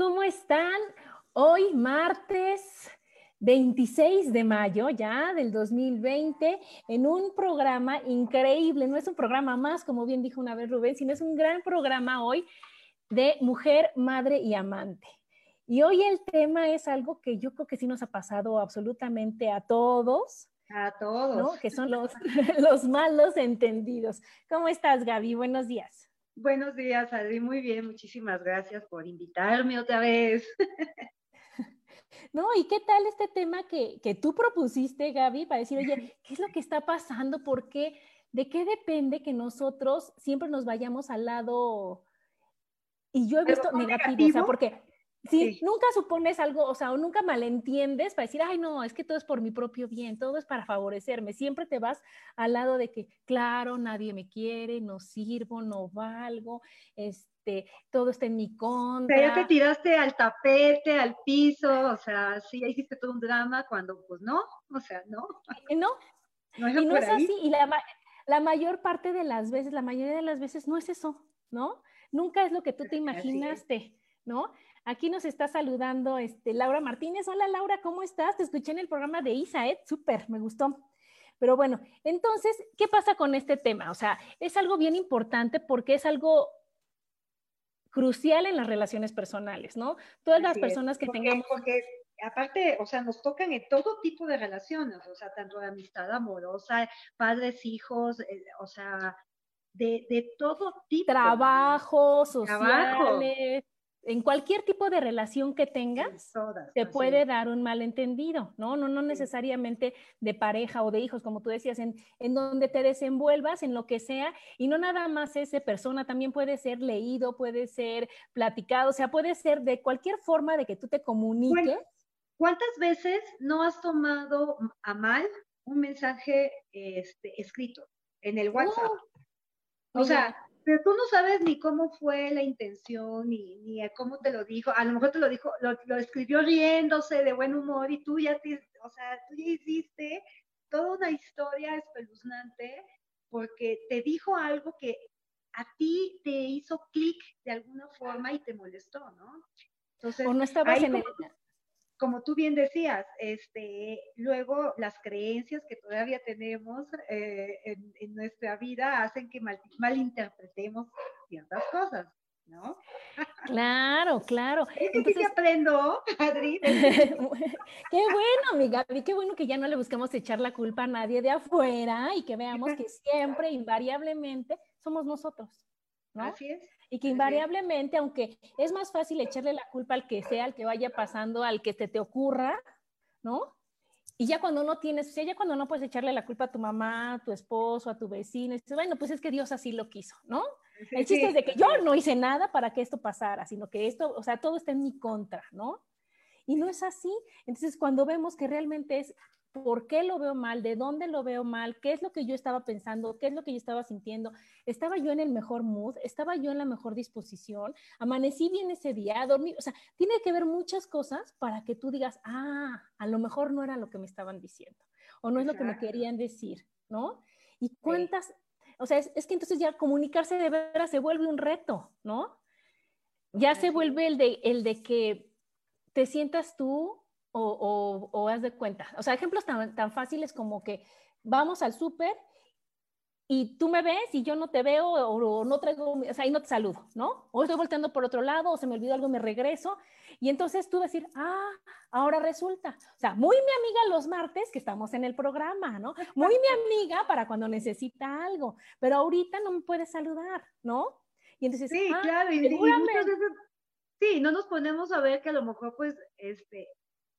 ¿Cómo están? Hoy, martes 26 de mayo ya del 2020, en un programa increíble. No es un programa más, como bien dijo una vez Rubén, sino es un gran programa hoy de mujer, madre y amante. Y hoy el tema es algo que yo creo que sí nos ha pasado absolutamente a todos. A todos. Que son los, los malos entendidos. ¿Cómo estás, Gaby? Buenos días. Buenos días, Adri. Muy bien, muchísimas gracias por invitarme otra vez. No, ¿y qué tal este tema que, que, tú propusiste, Gaby, para decir, oye, ¿qué es lo que está pasando? ¿Por qué? ¿De qué depende que nosotros siempre nos vayamos al lado? Y yo he visto negativo, negativo, o sea, porque Sí, nunca supones algo, o sea, o nunca malentiendes para decir, ay, no, es que todo es por mi propio bien, todo es para favorecerme. Siempre te vas al lado de que, claro, nadie me quiere, no sirvo, no valgo, este, todo está en mi contra. O sea, ya te tiraste al tapete, al piso, o sea, sí, hiciste todo un drama cuando, pues no, o sea, no. No, no y no es así, y la, la mayor parte de las veces, la mayoría de las veces no es eso, ¿no? Nunca es lo que tú te imaginaste, ¿no? Aquí nos está saludando este, Laura Martínez. Hola Laura, ¿cómo estás? Te escuché en el programa de ISAED, súper, me gustó. Pero bueno, entonces, ¿qué pasa con este tema? O sea, es algo bien importante porque es algo crucial en las relaciones personales, ¿no? Todas las personas que tengamos... Porque aparte, o sea, nos tocan en todo tipo de relaciones, o sea, tanto de amistad amorosa, padres, hijos, eh, o sea, de, de, todo tipo. Trabajo, sociales, en cualquier tipo de relación que tengas, te puede dar un malentendido, ¿no? No, no necesariamente de pareja o de hijos, como tú decías, en, en donde te desenvuelvas, en lo que sea, y no nada más ese persona, también puede ser leído, puede ser platicado, o sea, puede ser de cualquier forma de que tú te comuniques. ¿Cuántas veces no has tomado a mal un mensaje este, escrito en el WhatsApp? o sea, pero tú no sabes ni cómo fue la intención, ni, ni cómo te lo dijo. A lo mejor te lo dijo, lo, escribió riéndose de buen humor y tú ya te, o sea, tú ya hiciste toda una historia espeluznante porque te dijo algo que a ti te hizo clic de alguna forma y te molestó, ¿no? Entonces, o no estabas en el, como tú bien decías, este, luego las creencias que todavía tenemos eh, en, nuestra vida hacen que malinterpretemos ciertas cosas, ¿no? Claro, claro. Entonces, sí aprendo, Adri. qué bueno, mi Gaby, qué bueno que ya no le buscamos echar la culpa a nadie de afuera y que veamos que siempre, invariablemente, somos nosotros, ¿no? Así es. Y que invariablemente, aunque es más fácil echarle la culpa al que sea, al que vaya pasando, al que te, te ocurra, ¿no? Y ya cuando no tienes, o sea, ya cuando no puedes echarle la culpa a tu mamá, a tu esposo, a tu vecino, dices, bueno, pues es que Dios así lo quiso, ¿no? El chiste es de que yo no hice nada para que esto pasara, sino que esto, o sea, todo está en mi contra, ¿no? Y no es así. Entonces, cuando vemos que realmente es por qué lo veo mal, de dónde lo veo mal, qué es lo que yo estaba pensando, qué es lo que yo estaba sintiendo, estaba yo en el mejor mood, estaba yo en la mejor disposición, amanecí bien ese día, dormí, o sea, tiene que ver muchas cosas para que tú digas, ah, a lo mejor no era lo que me estaban diciendo o no es lo que me querían decir, ¿no? Y cuántas, o sea, es, que entonces ya comunicarse de veras se vuelve un reto, ¿no? Ya se vuelve el de, el de que te sientas tú o, o, haz de cuenta. O sea, ejemplos tan, tan fáciles como que vamos al súper y tú me ves y yo no te veo o, no traigo, o sea, ahí no te saludo, ¿no? O estoy volteando por otro lado o se me olvidó algo, me regreso. Y entonces tú decir, ah, ahora resulta. O sea, muy mi amiga los martes que estamos en el programa, ¿no? Muy mi amiga para cuando necesita algo, pero ahorita no me puede saludar, ¿no? Y entonces, sí, ah, claro, y, sí, no nos ponemos a ver que a lo mejor, pues, este,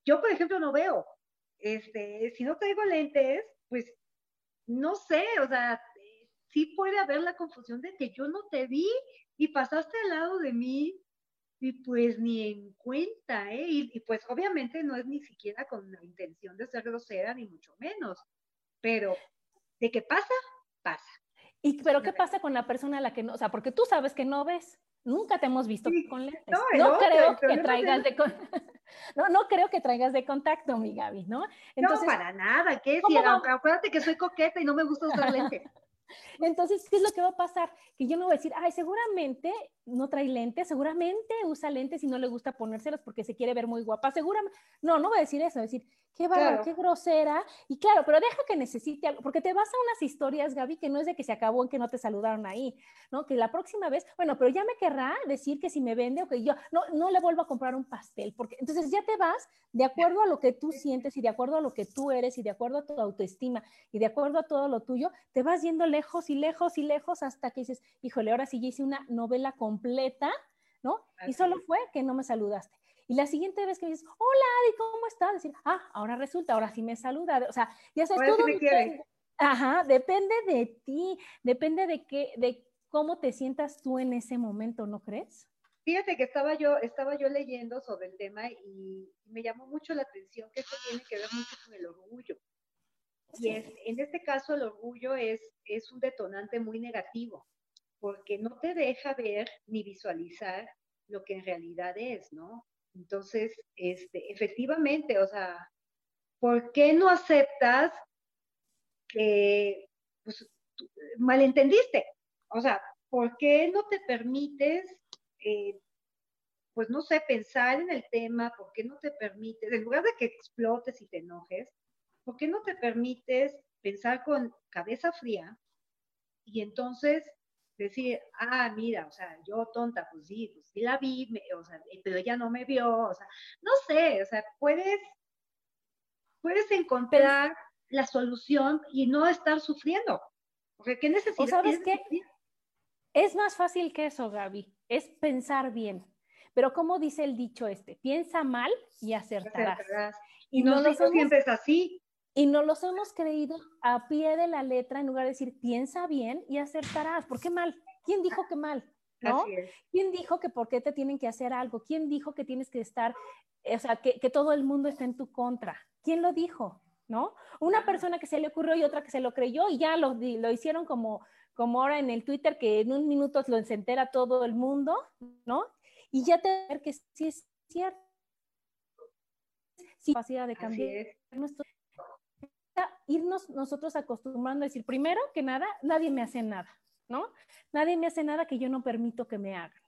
yo, por ejemplo, no veo, este, si no traigo lentes, pues, no sé, o sea, sí puede haber la confusión de que yo no te vi y pasaste al lado de mí y pues ni en cuenta, ¿eh? Y, pues obviamente no es ni siquiera con la intención de ser grosera, ni mucho menos, pero de qué pasa, pasa. ¿Y pero qué pasa con la persona a la que no, o sea, porque tú sabes que no ves, nunca te hemos visto con lentes. No, creo que traigas de no, no creo que traigas de contacto, mi Gaby, ¿no? Entonces, no, para nada, ¿qué? Si, acuérdate que soy coqueta y no me gusta usar lentes. Entonces, ¿qué es lo que va a pasar? Que yo no voy a decir, ay, seguramente no trae lentes, seguramente usa lentes y no le gusta ponérselos porque se quiere ver muy guapa, seguramente. No, no voy a decir eso, voy a decir, qué bárbaro, qué grosera. Y claro, pero deja que necesite algo, porque te vas a unas historias, Gaby, que no es de que se acabó en que no te saludaron ahí, ¿no? Que la próxima vez, bueno, pero ya me querrá decir que si me vende o que yo no, no le vuelvo a comprar un pastel, porque entonces ya te vas de acuerdo a lo que tú sientes y de acuerdo a lo que tú eres y de acuerdo a tu autoestima y de acuerdo a todo lo tuyo, te vas yendo lejos y lejos y lejos hasta que dices, híjole, ahora sí ya hice una novela completa, ¿no? y solo fue que no me saludaste. Y la siguiente vez que me dices, hola Adi, ¿cómo estás? Decir, ah, ahora resulta, ahora sí me saluda. O sea, ya sabes, todo depende, ajá, depende de ti, depende de qué, de cómo te sientas tú en ese momento, ¿no crees? Fíjate que estaba yo, estaba yo leyendo sobre el tema y me llamó mucho la atención que esto tiene que ver mucho con el orgullo. Y es, en este caso el orgullo es, es un detonante muy negativo, porque no te deja ver ni visualizar lo que en realidad es, ¿no? Entonces, este, efectivamente, o sea, ¿por qué no aceptas que pues, malentendiste? O sea, ¿por qué no te permites, eh, pues no sé, pensar en el tema? ¿Por qué no te permites, en lugar de que explotes y te enojes, ¿por qué no te permites pensar con cabeza fría y entonces decir, ah, mira, o sea, yo tonta, pues sí, pues sí la vi, o sea, pero ella no me vio, o sea, no sé, o sea, puedes, puedes encontrar la solución y no estar sufriendo. Porque ¿qué necesitas? sabes qué? Es más fácil que eso, Gaby, es pensar bien. Pero como dice el dicho este, piensa mal y acertarás. Y, no nosotros siempre es así. Y no los hemos creído a pie de la letra en lugar de decir piensa bien y acertarás. ¿Por qué mal? ¿Quién dijo que mal? ¿No? ¿Quién dijo que por qué te tienen que hacer algo? ¿Quién dijo que tienes que estar, o sea, que, todo el mundo está en tu contra? ¿Quién lo dijo? ¿No? Una persona que se le ocurrió y otra que se lo creyó y ya lo, lo hicieron como, como ahora en el Twitter, que en un minuto lo entera todo el mundo, ¿no? Y ya te ver que sí es cierto. Sí, capacidad de cambiar nuestro irnos nosotros acostumbrando a decir, primero que nada, nadie me hace nada, ¿no? Nadie me hace nada que yo no permito que me hagan.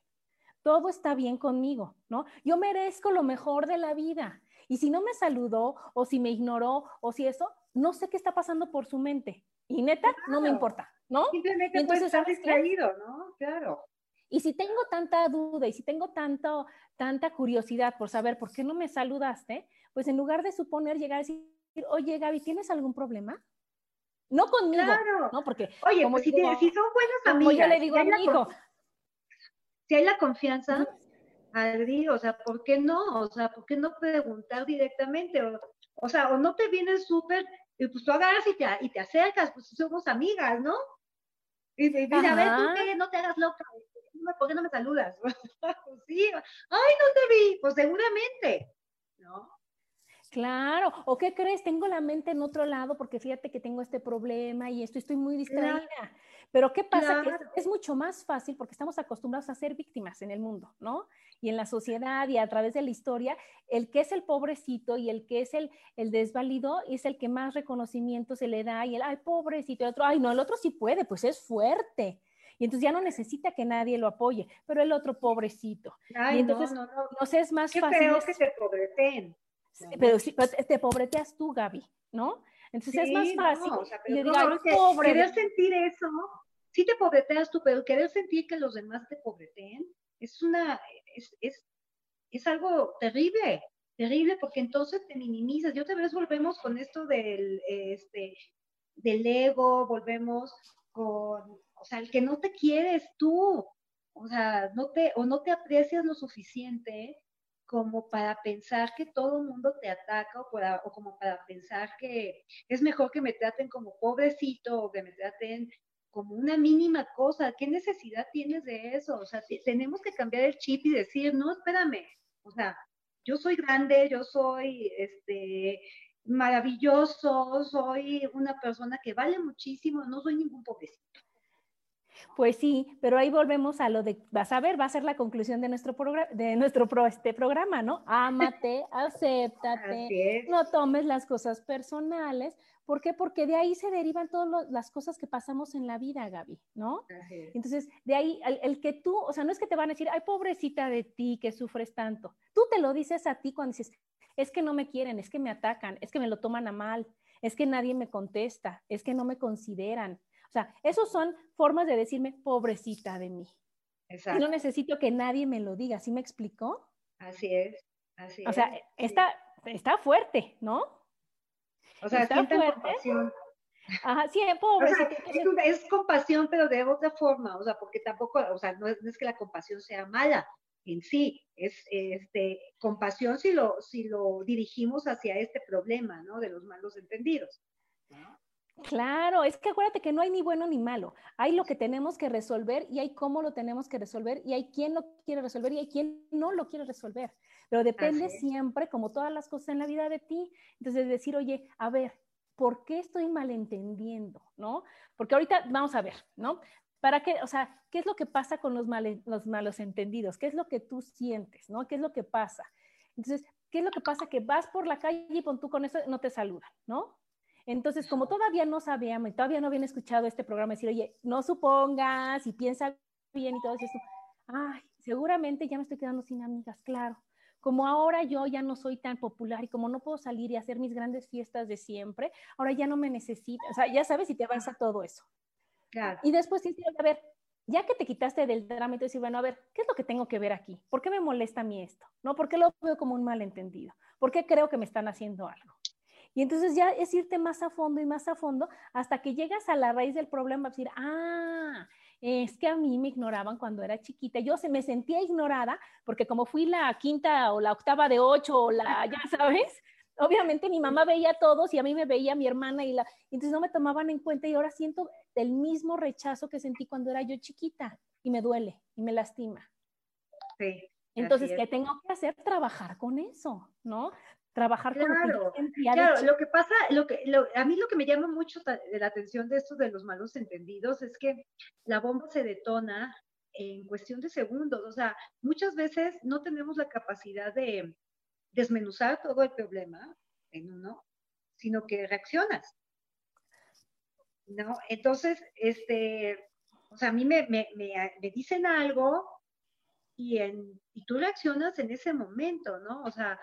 Todo está bien conmigo, ¿no? Yo merezco lo mejor de la vida. Y si no me saludó o si me ignoró o si eso, no sé qué está pasando por su mente. Y neta, no me importa, ¿no? Simplemente entonces estar distraído, ¿no? Claro. Y si tengo tanta duda y si tengo tanto, tanta curiosidad por saber por qué no me saludaste, pues en lugar de suponer llegar a decir, oye, Gaby, ¿tienes algún problema? No conmigo, claro. ¿no? Porque, oye, pues si, son buenas amigas, yo le digo a mi hijo. Si hay la confianza, Adri, o sea, ¿por qué no? O sea, ¿por qué no preguntar directamente? O, sea, o no te vienes súper, y pues tú agarras y te, y te acercas, pues somos amigas, ¿no? Y, mira, a ver, tú qué, no te hagas loca, ¿por qué no me saludas? sí, ay, no te vi, pues seguramente, ¿no? Claro, o qué crees, tengo la mente en otro lado porque fíjate que tengo este problema y esto, estoy muy distraída. Pero ¿qué pasa? Que es, mucho más fácil porque estamos acostumbrados a ser víctimas en el mundo, ¿no? Y en la sociedad y a través de la historia, el que es el pobrecito y el que es el, el desvalido es el que más reconocimiento se le da y el, ay, pobrecito, el otro, ay, no, el otro sí puede, pues es fuerte. Y entonces ya no necesita que nadie lo apoye, pero el otro pobrecito. y entonces no, no, no. es más Qué fácil. que se pobreten pero, sí, te pobreteas tú, Gaby, ¿no? Entonces es más fácil. No, o sea, pero pobre. Querer sentir eso, sí te pobreteas tú, pero querer sentir que los demás te pobreteen es una, es, es, es algo terrible, terrible, porque entonces te minimizas. Yo te vez volvemos con esto del, este, del ego, volvemos con, o sea, el que no te quieres tú, o sea, no te, o no te aprecias lo suficiente como para pensar que todo el mundo te ataca o, o, como para pensar que es mejor que me traten como pobrecito o que me traten como una mínima cosa. ¿Qué necesidad tienes de eso? O sea, tenemos que cambiar el chip y decir, no, espérame, o sea, yo soy grande, yo soy este, maravilloso, soy una persona que vale muchísimo, no soy ningún pobrecito. Pues sí, pero ahí volvemos a lo de, vas a ver, va a ser la conclusión de nuestro, programa, de nuestro este programa, ¿no? Ámate, acéptate, no tomes las cosas personales. ¿Por qué? Porque de ahí se derivan todas las cosas que pasamos en la vida, Gaby, ¿no? Entonces, de ahí, el, el, que tú, o sea, no es que te van a decir, ay, pobrecita de ti, que sufres tanto. Tú te lo dices a ti cuando dices, es que no me quieren, es que me atacan, es que me lo toman a mal, es que nadie me contesta, es que no me consideran. O sea, esas son formas de decirme, pobrecita de mí. Exacto. Y no necesito que nadie me lo diga, ¿sí me explicó? Así es, así o sea, está, está fuerte, ¿no? O sea, está fuerte. Compasión. Ajá, sí, pobrecita. es, compasión, pero de otra forma, o sea, porque tampoco, o sea, no es que la compasión sea mala, en sí, es este, compasión si lo, si lo dirigimos hacia este problema, ¿no? De los malos entendidos. Claro, es que acuérdate que no hay ni bueno ni malo. Hay lo que tenemos que resolver y hay cómo lo tenemos que resolver y hay quien lo quiere resolver y hay quien no lo quiere resolver. Pero depende siempre, como todas las cosas en la vida, de ti. Entonces, decir, oye, a ver, ¿por qué estoy malentendiendo? ¿No? Porque ahorita vamos a ver, ¿no? ¿Para qué? O sea, ¿qué es lo que pasa con los, los malos entendidos? ¿Qué es lo que tú sientes? ¿No? ¿Qué es lo que pasa? Entonces, ¿qué es lo que pasa? Que vas por la calle y tú con eso no te saludan, ¿no? Entonces, como todavía no sabíamos y todavía no habían escuchado este programa, decir, oye, no supongas y piensa bien y todo eso, ay, seguramente ya me estoy quedando sin amigas, claro. Como ahora yo ya no soy tan popular y como no puedo salir y hacer mis grandes fiestas de siempre, ahora ya no me necesitas, o sea, ya sabes si te avanza todo eso. Y después tienes a ver, ya que te quitaste del drama decir, bueno, a ver, ¿qué es lo que tengo que ver aquí? ¿Por qué me molesta a mí esto? ¿No? ¿Por qué lo veo como un malentendido? ¿Por qué creo que me están haciendo algo? Y entonces ya es irte más a fondo y más a fondo hasta que llegas a la raíz del problema, decir, ah, es que a mí me ignoraban cuando era chiquita. Yo se me sentía ignorada porque como fui la quinta o la octava de ocho o la, ya sabes, obviamente mi mamá veía a todos y a mí me veía mi hermana y la, entonces no me tomaban en cuenta y ahora siento el mismo rechazo que sentí cuando era yo chiquita y me duele y me lastima. Sí. Entonces, ¿qué tengo que hacer? Trabajar con eso, ¿no? Trabajar con lo que Claro, lo que pasa, lo que, a mí lo que me llama mucho la atención de esto de los malos entendidos es que la bomba se detona en cuestión de segundos. O sea, muchas veces no tenemos la capacidad de desmenuzar todo el problema en uno, sino que reaccionas. ¿no? Entonces, este, o sea, a mí me, me, me, dicen algo y, en, y tú reaccionas en ese momento, ¿no? O sea,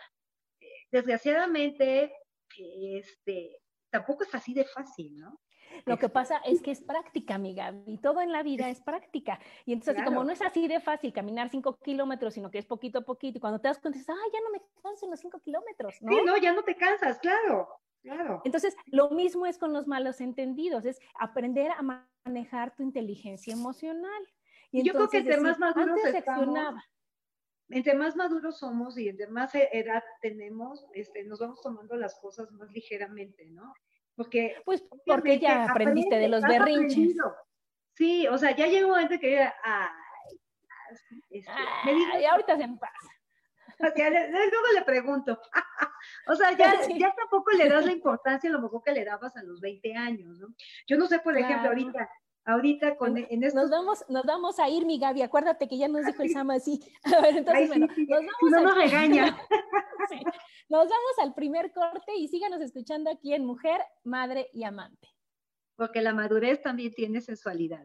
desgraciadamente, este, tampoco es así de fácil, ¿no? Lo que pasa es que es práctica, amiga, y todo en la vida es práctica. Y entonces, como no es así de fácil caminar cinco kilómetros, sino que es poquito a poquito, y cuando te das cuenta, dices, ah, ya no me canso en los cinco kilómetros, ¿no? Sí, no, ya no te cansas, claro. Claro. Entonces, lo mismo es con los malos entendidos, es aprender a manejar tu inteligencia emocional. Y Yo creo que entre más maduros estamos, entre más maduros somos y entre más e-, edad tenemos, este, nos vamos tomando las cosas más ligeramente, ¿no? Porque pues porque ya aprendiste de los berrinches. Sí, o sea, ya llegó un momento que ay, este, me ahorita se me pasa. luego le pregunto. o sea, ya, ya tampoco le das la importancia a lo mejor que le dabas a los 20 años, ¿no? Yo no sé, por ejemplo, ahorita, ahorita con en estos... nos vamos nos vamos a ir mi Gaby. Acuérdate que ya nos dijo el Sama así a ver entonces bueno nos vamos no nos regaña. Nos vamos al primer corte y síganos escuchando aquí en Mujer Madre y Amante. Porque la madurez también tiene sensualidad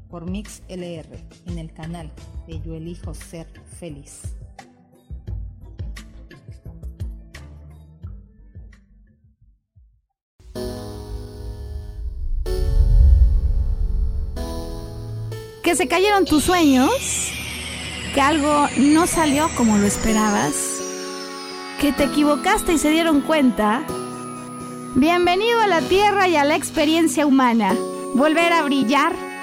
por Mix LR en el canal de Yo Elijo Ser Feliz. Que se cayeron tus sueños, que algo no salió como lo esperabas, que te equivocaste y se dieron cuenta. Bienvenido a la Tierra y a la experiencia humana. Volver a brillar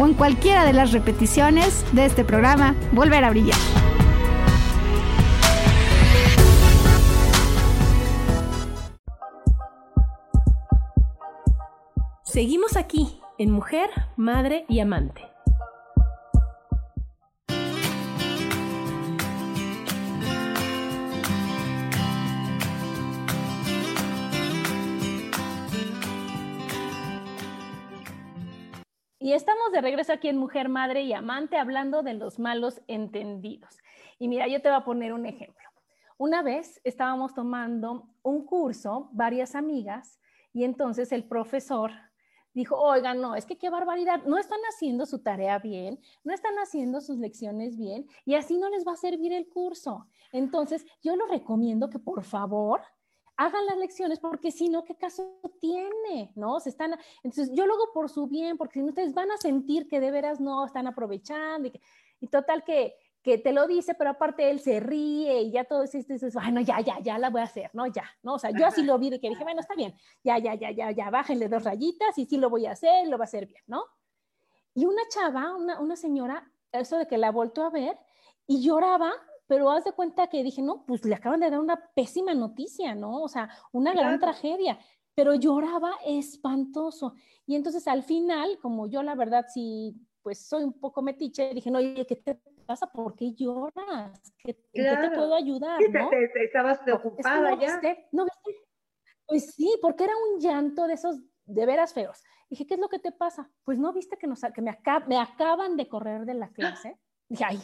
o en cualquiera de las repeticiones de este programa Volver a Brillar. Seguimos aquí en Mujer, Madre y Amante. Y estamos de regreso aquí en Mujer, Madre y Amante hablando de los malos entendidos. Y mira, yo te voy a poner un ejemplo. Una vez estábamos tomando un curso, varias amigas, y entonces el profesor dijo, oigan, no, es que qué barbaridad, no están haciendo su tarea bien, no están haciendo sus lecciones bien, y así no les va a servir el curso. Entonces, yo lo recomiendo que por favor hagan las lecciones porque si no, ¿qué caso tiene? ¿No? Se están, entonces yo lo hago por su bien, porque si no, ustedes van a sentir que de veras no están aprovechando y, total que, que te lo dice, pero aparte él se ríe y ya todo eso, dices, bueno, ya, ya, ya la voy a hacer, ¿no? Ya, ¿no? O sea, yo así lo vi de que dije, bueno, está bien, ya, ya, ya, ya, ya, bájenle dos rayitas y sí lo voy a hacer, lo va a hacer bien, ¿no? Y una chava, una, una señora, eso de que la volvió a ver y lloraba pero haz de cuenta que dije, no, pues le acaban de dar una pésima noticia, ¿no? O sea, una gran tragedia, pero lloraba espantoso. Y entonces al final, como yo la verdad sí, pues soy un poco metiche, dije, no, oye, ¿qué te pasa? ¿Por qué lloras? ¿Qué, ¿Qué te puedo ayudar? ¿no? Te, estabas preocupada ya. ¿No viste? Pues sí, porque era un llanto de esos de veras feos. Dije, ¿qué es lo que te pasa? Pues no viste que, nos, que me, me acaban de correr de la clase. Dije, ay,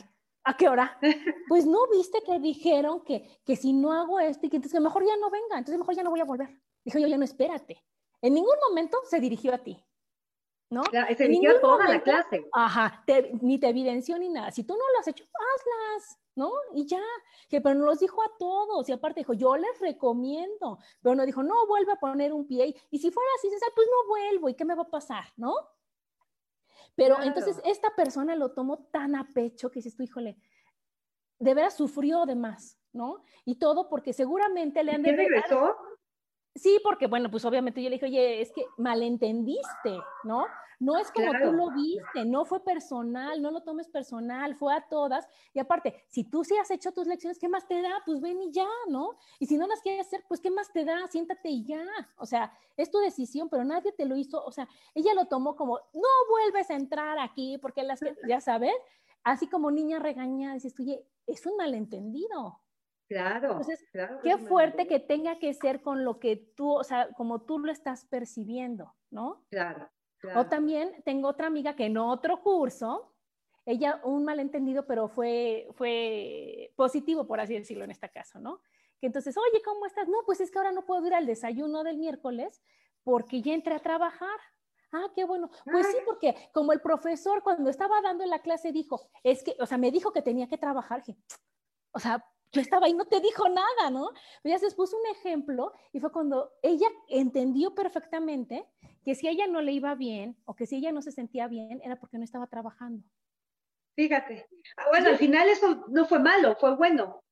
¿A qué hora? Pues no viste que dijeron que, que si no hago esto y que entonces mejor ya no venga, entonces mejor ya no voy a volver. Dijo yo, ya no espérate. En ningún momento se dirigió a ti. ¿No? se dirigió a toda la clase. Ajá, ni te evidenció ni nada. Si tú no lo has hecho, hazlas, ¿no? Y ya, que pero nos los dijo a todos, y aparte dijo, yo les recomiendo, pero no dijo, no vuelve a poner un pie, y si fuera así, pues no vuelvo, ¿y qué me va a pasar, no? Pero entonces esta persona lo tomó tan a pecho que dices tú, híjole, de veras sufrió de más, ¿no? Y todo porque seguramente le han de... regresó? Sí, porque bueno, pues obviamente yo le dije, oye, es que malentendiste, ¿no? No es como tú lo viste, no fue personal, no lo tomes personal, fue a todas. Y aparte, si tú sí has hecho tus lecciones, ¿qué más te da? Pues ven y ya, ¿no? Y si no las quieres hacer, pues ¿qué más te da? Siéntate y ya. O sea, es tu decisión, pero nadie te lo hizo. O sea, ella lo tomó como, no vuelves a entrar aquí porque las que, ya sabes, así como niña regañada, dices, oye, es un malentendido. Claro. Entonces, qué fuerte que tenga que ser con lo que tú, o sea, como tú lo estás percibiendo, ¿no? Claro. O también tengo otra amiga que en otro curso, ella un malentendido, pero fue, fue positivo, por así decirlo en este caso, ¿no? Que entonces, oye, ¿cómo estás? No, pues es que ahora no puedo ir al desayuno del miércoles porque ya entré a trabajar. Ah, qué bueno. Pues sí, porque como el profesor cuando estaba dando la clase dijo, es que, o sea, me dijo que tenía que trabajar, o sea, yo estaba ahí, no te dijo nada, ¿no? Ella se puso un ejemplo y fue cuando ella entendió perfectamente que si ella no le iba bien o que si ella no se sentía bien era porque no estaba trabajando. Fíjate. Ah, bueno, al final eso no fue malo, fue bueno.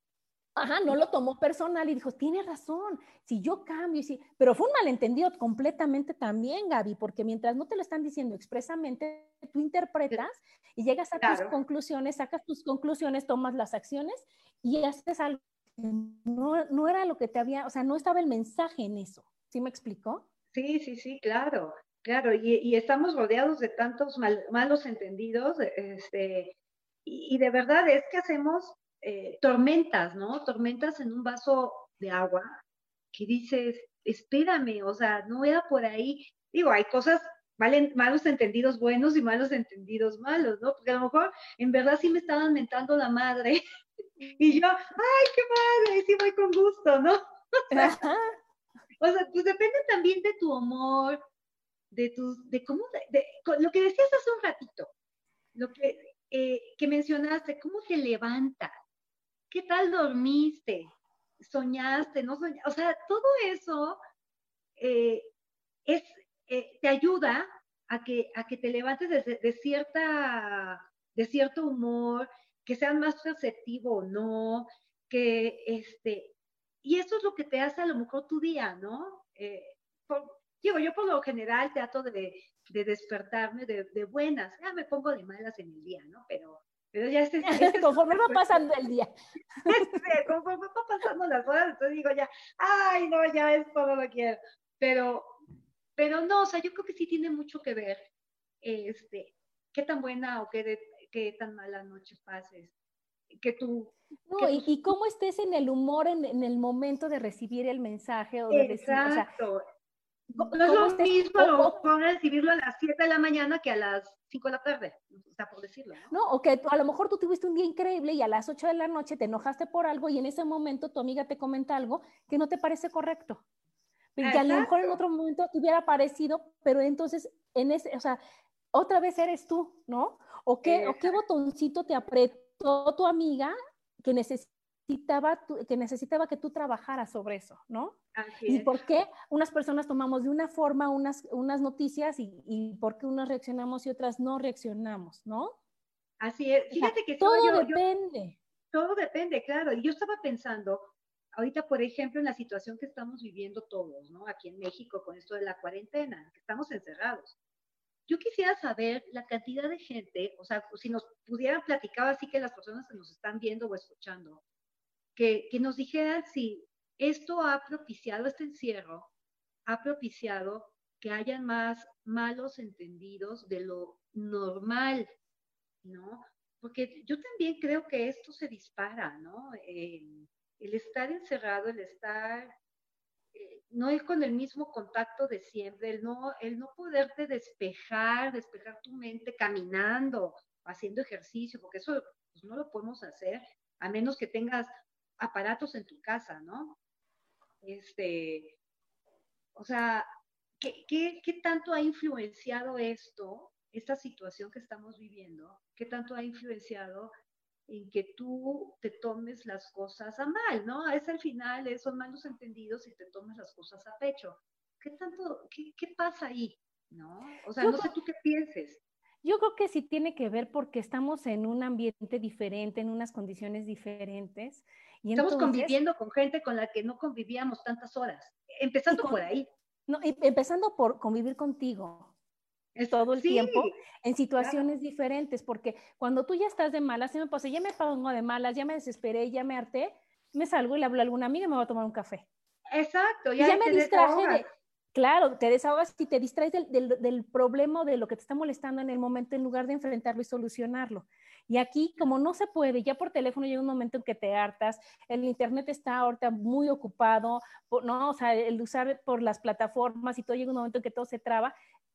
Ajá, no lo tomó personal y dijo, tiene razón, si yo cambio, sí, pero fue un malentendido completamente también, Gaby, porque mientras no te lo están diciendo expresamente, tú interpretas y llegas a tus conclusiones, sacas tus conclusiones, tomas las acciones y haces algo no, no era lo que te había, o sea, no estaba el mensaje en eso, ¿sí me explicó? Sí, sí, sí, claro, claro, y, estamos rodeados de tantos malos entendidos, este, y, de verdad es que hacemos eh, tormentas, ¿no? Tormentas en un vaso de agua que dices, espérame, o sea, no era por ahí. Digo, hay cosas, valen malos entendidos buenos y malos entendidos malos, ¿no? Porque a lo mejor en verdad sí me estaban mentando la madre y yo, ay, qué madre, sí voy con gusto, ¿no? O pues depende también de tu humor, de tus, de cómo, de, lo que decías hace un ratito, lo que, eh, que mencionaste, cómo te levantas, qué tal dormiste, soñaste, no soñaste, o sea, todo eso eh, es, eh, te ayuda a que, a que te levantes de, de, cierta, de cierto humor, que seas más receptivo o no, que este, y eso es lo que te hace a lo mejor tu día, ¿no? Eh, digo, yo por lo general trato de, de despertarme de, de, buenas, ya me pongo de malas en el día, ¿no? Pero, pero ya este, este conforme va pasando el día. Este, conforme va pasando las horas, entonces digo ya, ay, no, ya es todo lo quiero. Pero, pero no, o sea, yo creo que sí tiene mucho que ver, este, qué tan buena o qué, qué tan mala noche pases que tú... No, y, cómo estés en el humor en, el momento de recibir el mensaje o de Exacto. no es lo mismo recibirlo a las 7 de la mañana que a las 5 de la tarde, o sea, por decirlo. ¿no? no o que a lo mejor tú tuviste un día increíble y a las 8 de la noche te enojaste por algo y en ese momento tu amiga te comenta algo que no te parece correcto. Y a lo mejor en otro momento te hubiera parecido, pero entonces, en ese, o sea, otra vez eres tú, ¿no? ¿O qué, ¿o qué botoncito te apretó tu amiga que necesitaba, que necesitaba que tú trabajaras sobre eso, ¿no? y por qué unas personas tomamos de una forma unas, unas noticias y, y por qué unas reaccionamos y otras no reaccionamos, ¿no? Así es. Fíjate que todo depende. todo depende, claro. Y yo estaba pensando, ahorita, por ejemplo, en la situación que estamos viviendo todos, ¿no? Aquí en México con esto de la cuarentena, que estamos encerrados. Yo quisiera saber la cantidad de gente, o sea, si nos pudieran platicar así que las personas que nos están viendo o escuchando, que, que nos dijeran si esto ha propiciado, este encierro, ha propiciado que hayan más malos entendidos de lo normal, ¿no? Porque yo también creo que esto se dispara, ¿no? el estar encerrado, el estar no ir con el mismo contacto de siempre, el no, el no poderte despejar, despejar tu mente caminando, haciendo ejercicio, porque eso pues, no lo podemos hacer a menos que tengas aparatos en tu casa, ¿no? Este, o sea, ¿qué, qué, qué tanto ha influenciado esto, esta situación que estamos viviendo? ¿Qué tanto ha influenciado en que tú te tomes las cosas a mal, ¿no? Es al final, son malos entendidos y te tomas las cosas a pecho. ¿Qué tanto, qué, qué pasa ahí? ¿No? O sea, no sé tú qué pienses. Yo creo que sí tiene que ver porque estamos en un ambiente diferente, en unas condiciones diferentes. Y estamos conviviendo con gente con la que no convivíamos tantas horas, empezando por ahí. No, empezando por convivir contigo, todo el tiempo en situaciones diferentes, porque cuando tú ya estás de malas, se me pasa, ya me pongo de malas, ya me desesperé, ya me harté, me salgo y le hablo a alguna amiga y me voy a tomar un café. Exacto, ya, ya me distraje de, claro, te desahogas y te distraes del, del, del, problema de lo que te está molestando en el momento en lugar de enfrentarlo y solucionarlo. Y aquí, como no se puede, ya por teléfono llega un momento en que te hartas, el internet está ahorita muy ocupado, ¿no? O sea, el usar por las plataformas y todo llega un momento en que todo se traba,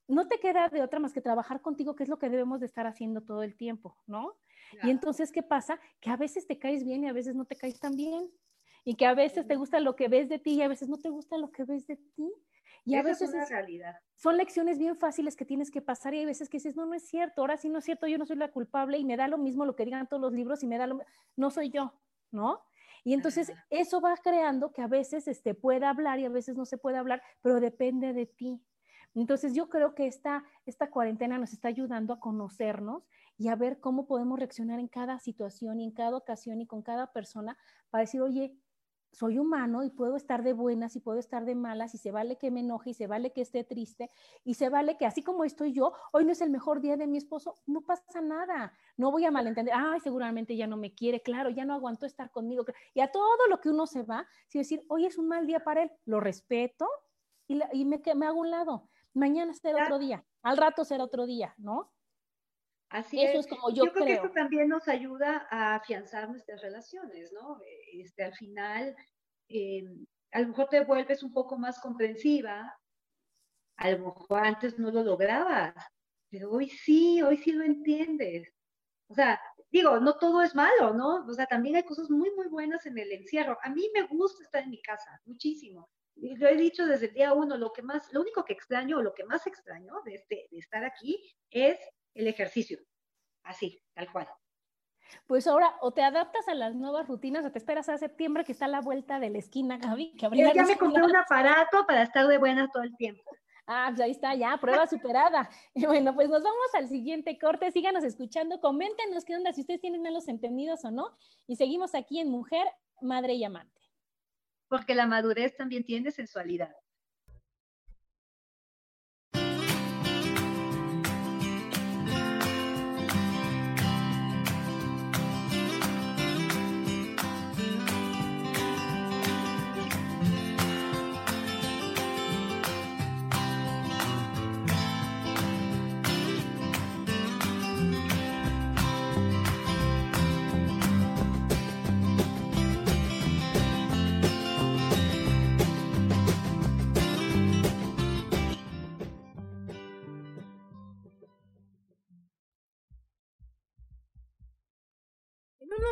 no te queda de otra más que trabajar contigo, que es lo que debemos de estar haciendo todo el tiempo, ¿no? Y entonces, ¿qué pasa? Que a veces te caes bien y a veces no te caes tan bien. Y que a veces te gusta lo que ves de ti y a veces no te gusta lo que ves de ti. Y a veces es realidad. son lecciones bien fáciles que tienes que pasar y hay veces que dices, no, no es cierto, ahora sí no es cierto, yo no soy la culpable y me da lo mismo lo que digan todos los libros y me da lo no soy yo, ¿no? Y entonces eso va creando que a veces este, pueda hablar y a veces no se puede hablar, pero depende de ti. Entonces yo creo que esta, esta cuarentena nos está ayudando a conocernos y a ver cómo podemos reaccionar en cada situación y en cada ocasión y con cada persona para decir, oye, soy humano y puedo estar de buenas y puedo estar de malas y se vale que me enoje y se vale que esté triste y se vale que así como estoy yo, hoy no es el mejor día de mi esposo, no pasa nada, no voy a malentender, ay, seguramente ya no me quiere, claro, ya no aguantó estar conmigo y a todo lo que uno se va, si decir, hoy es un mal día para él, lo respeto y, y me, me hago un lado mañana será otro día, al rato será otro día, ¿no? Así Eso es. como yo, yo creo, que esto también nos ayuda a afianzar nuestras relaciones, ¿no? Este, al final, eh, a lo mejor te vuelves un poco más comprensiva, a lo mejor antes no lo lograbas, pero hoy sí, hoy sí lo entiendes. O sea, digo, no todo es malo, ¿no? O sea, también hay cosas muy, muy buenas en el encierro. A mí me gusta estar en mi casa, muchísimo lo he dicho desde el día uno, lo que más, lo único que extraño, o lo que más extraño de, este, de estar aquí es el ejercicio. Así, tal cual. Pues ahora, o te adaptas a las nuevas rutinas, o te esperas a septiembre que está a la vuelta de la esquina, Gaby. Que ya, ya me compré un aparato para estar de buena todo el tiempo. Ah, pues ahí está, ya, prueba superada. Y bueno, pues nos vamos al siguiente corte. Síganos escuchando, coméntenos qué onda, si ustedes tienen malos entendidos o no. Y seguimos aquí en Mujer, Madre y Amante porque la madurez también tiene sensualidad.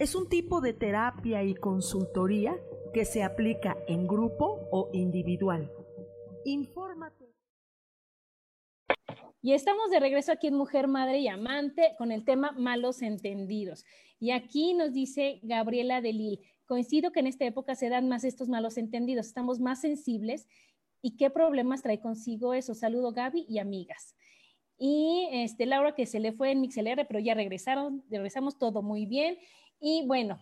Es un tipo de terapia y consultoría que se aplica en grupo o individual. Infórmate. Y estamos de regreso aquí en Mujer, Madre y Amante con el tema malos entendidos. Y aquí nos dice Gabriela Delil, coincido que en esta época se dan más estos malos entendidos, estamos más sensibles y qué problemas trae consigo eso. Saludo Gaby y amigas. Y este, Laura que se le fue en MixLR, pero ya regresaron, regresamos todo muy bien. Y bueno,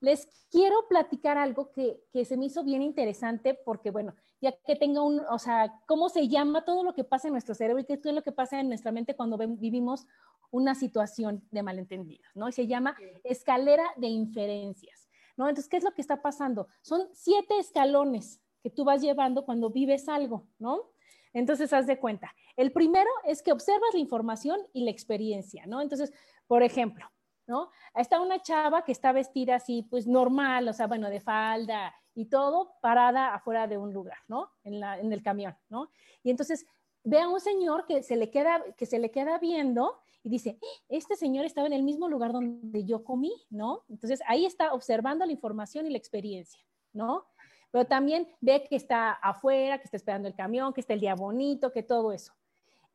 les quiero platicar algo que, se me hizo bien interesante porque, bueno, ya que tenga un, o sea, cómo se llama todo lo que pasa en nuestro cerebro y qué es lo que pasa en nuestra mente cuando vivimos una situación de malentendido, ¿no? Y se llama escalera de inferencias, ¿no? Entonces, ¿qué es lo que está pasando? Son siete escalones que tú vas llevando cuando vives algo, ¿no? Entonces, haz de cuenta. El primero es que observas la información y la experiencia, ¿no? Entonces, por ejemplo, ¿no? Está una chava que está vestida así, pues normal, o sea, bueno, de falda y todo, parada afuera de un lugar, ¿no? En, la, en el camión, ¿no? Y entonces ve a un señor que se le queda, que se le queda viendo y dice, este señor estaba en el mismo lugar donde yo comí, ¿no? Entonces ahí está observando la información y la experiencia, ¿no? Pero también ve que está afuera, que está esperando el camión, que está el día bonito, que todo eso.